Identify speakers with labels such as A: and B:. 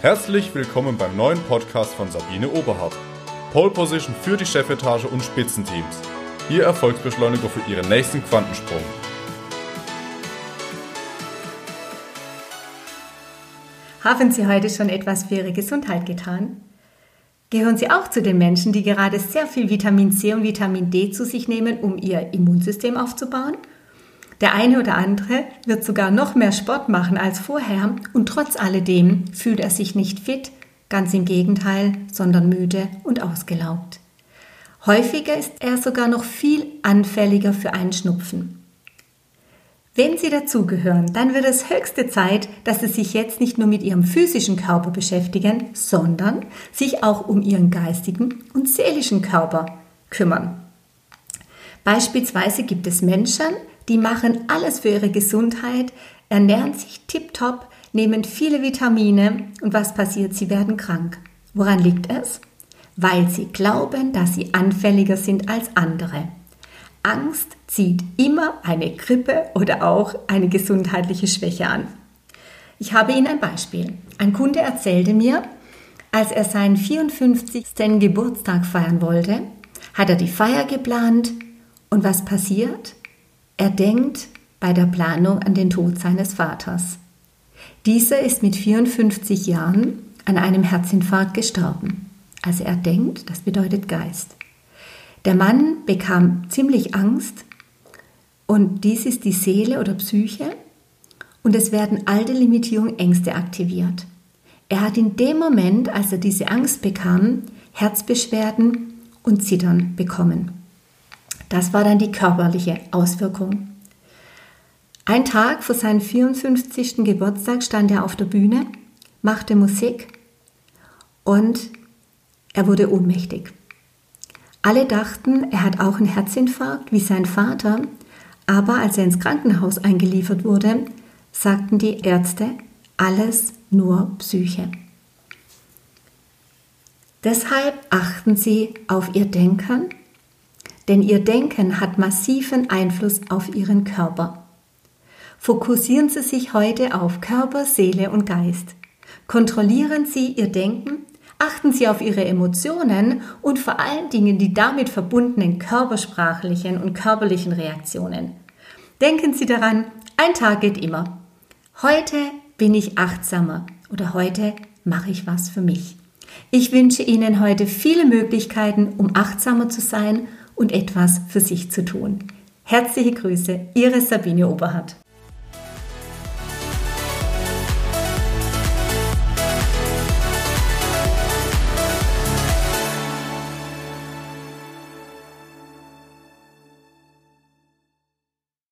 A: Herzlich willkommen beim neuen Podcast von Sabine Oberhardt. Pole Position für die Chefetage und Spitzenteams. Ihr Erfolgsbeschleuniger für Ihren nächsten Quantensprung.
B: Haben Sie heute schon etwas für Ihre Gesundheit getan? Gehören Sie auch zu den Menschen, die gerade sehr viel Vitamin C und Vitamin D zu sich nehmen, um ihr Immunsystem aufzubauen? Der eine oder andere wird sogar noch mehr Sport machen als vorher und trotz alledem fühlt er sich nicht fit, ganz im Gegenteil, sondern müde und ausgelaugt. Häufiger ist er sogar noch viel anfälliger für einen Schnupfen. Wenn Sie dazugehören, dann wird es höchste Zeit, dass Sie sich jetzt nicht nur mit Ihrem physischen Körper beschäftigen, sondern sich auch um Ihren geistigen und seelischen Körper kümmern. Beispielsweise gibt es Menschen, die machen alles für ihre Gesundheit, ernähren sich tiptop, nehmen viele Vitamine und was passiert? Sie werden krank. Woran liegt es? Weil sie glauben, dass sie anfälliger sind als andere. Angst zieht immer eine Grippe oder auch eine gesundheitliche Schwäche an. Ich habe Ihnen ein Beispiel. Ein Kunde erzählte mir, als er seinen 54. Geburtstag feiern wollte, hat er die Feier geplant und was passiert? Er denkt bei der Planung an den Tod seines Vaters. Dieser ist mit 54 Jahren an einem Herzinfarkt gestorben. Also er denkt, das bedeutet Geist. Der Mann bekam ziemlich Angst und dies ist die Seele oder Psyche und es werden alte Limitierungen, Ängste aktiviert. Er hat in dem Moment, als er diese Angst bekam, Herzbeschwerden und Zittern bekommen. Das war dann die körperliche Auswirkung. Ein Tag vor seinem 54. Geburtstag stand er auf der Bühne, machte Musik und er wurde ohnmächtig. Alle dachten, er hat auch einen Herzinfarkt wie sein Vater, aber als er ins Krankenhaus eingeliefert wurde, sagten die Ärzte, alles nur Psyche. Deshalb achten Sie auf Ihr Denken denn ihr Denken hat massiven Einfluss auf ihren Körper. Fokussieren Sie sich heute auf Körper, Seele und Geist. Kontrollieren Sie Ihr Denken, achten Sie auf Ihre Emotionen und vor allen Dingen die damit verbundenen körpersprachlichen und körperlichen Reaktionen. Denken Sie daran, ein Tag geht immer. Heute bin ich achtsamer oder heute mache ich was für mich. Ich wünsche Ihnen heute viele Möglichkeiten, um achtsamer zu sein und etwas für sich zu tun. Herzliche Grüße, Ihre Sabine Oberhardt.